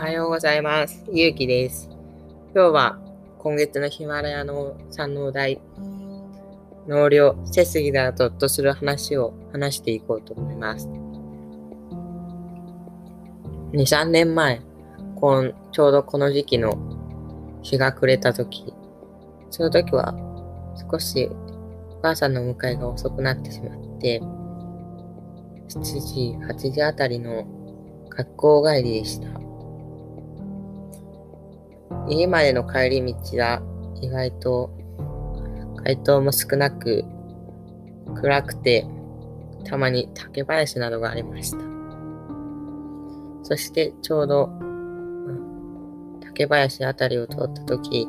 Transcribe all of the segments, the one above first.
はようございます。ゆうきです。今日は今月のヒマラヤの山王大納涼背筋がゾッとする話を話していこうと思います。2、3年前、こんちょうどこの時期の日が暮れた時、その時は少しお母さんの迎えが遅くなってしまって、7時、8時あたりの学校帰りでした。家までの帰り道は意外と街灯も少なく暗くてたまに竹林などがありました。そしてちょうど竹林あたりを通った時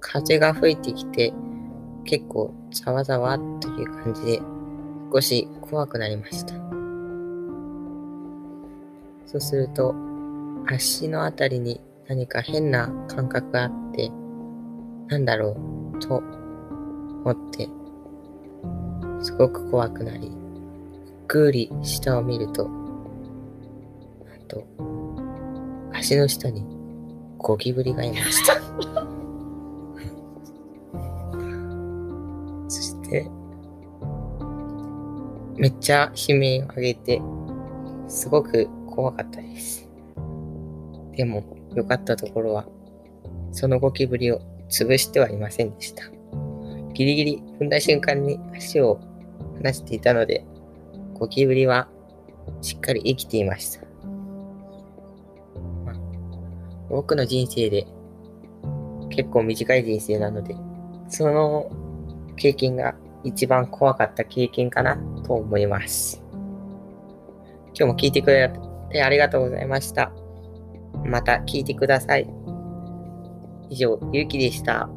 風が吹いてきて結構ざわざわという感じで少し怖くなりました。そうすると、足のあたりに何か変な感覚があって、なんだろう、と思って、すごく怖くなり、ぐーり下を見ると、なんと、足の下にゴキブリがいました。そして、めっちゃ悲鳴を上げて、すごく怖かったです。でも、良かったところは、そのゴキブリを潰してはいませんでした。ギリギリ踏んだ瞬間に足を離していたので、ゴキブリはしっかり生きていました。まあ僕の人生で結構短い人生なので、その経験が一番怖かった経験かなと思います。今日も聞いてくれてありがとうございました。また聞いてください。以上、ゆうきでした。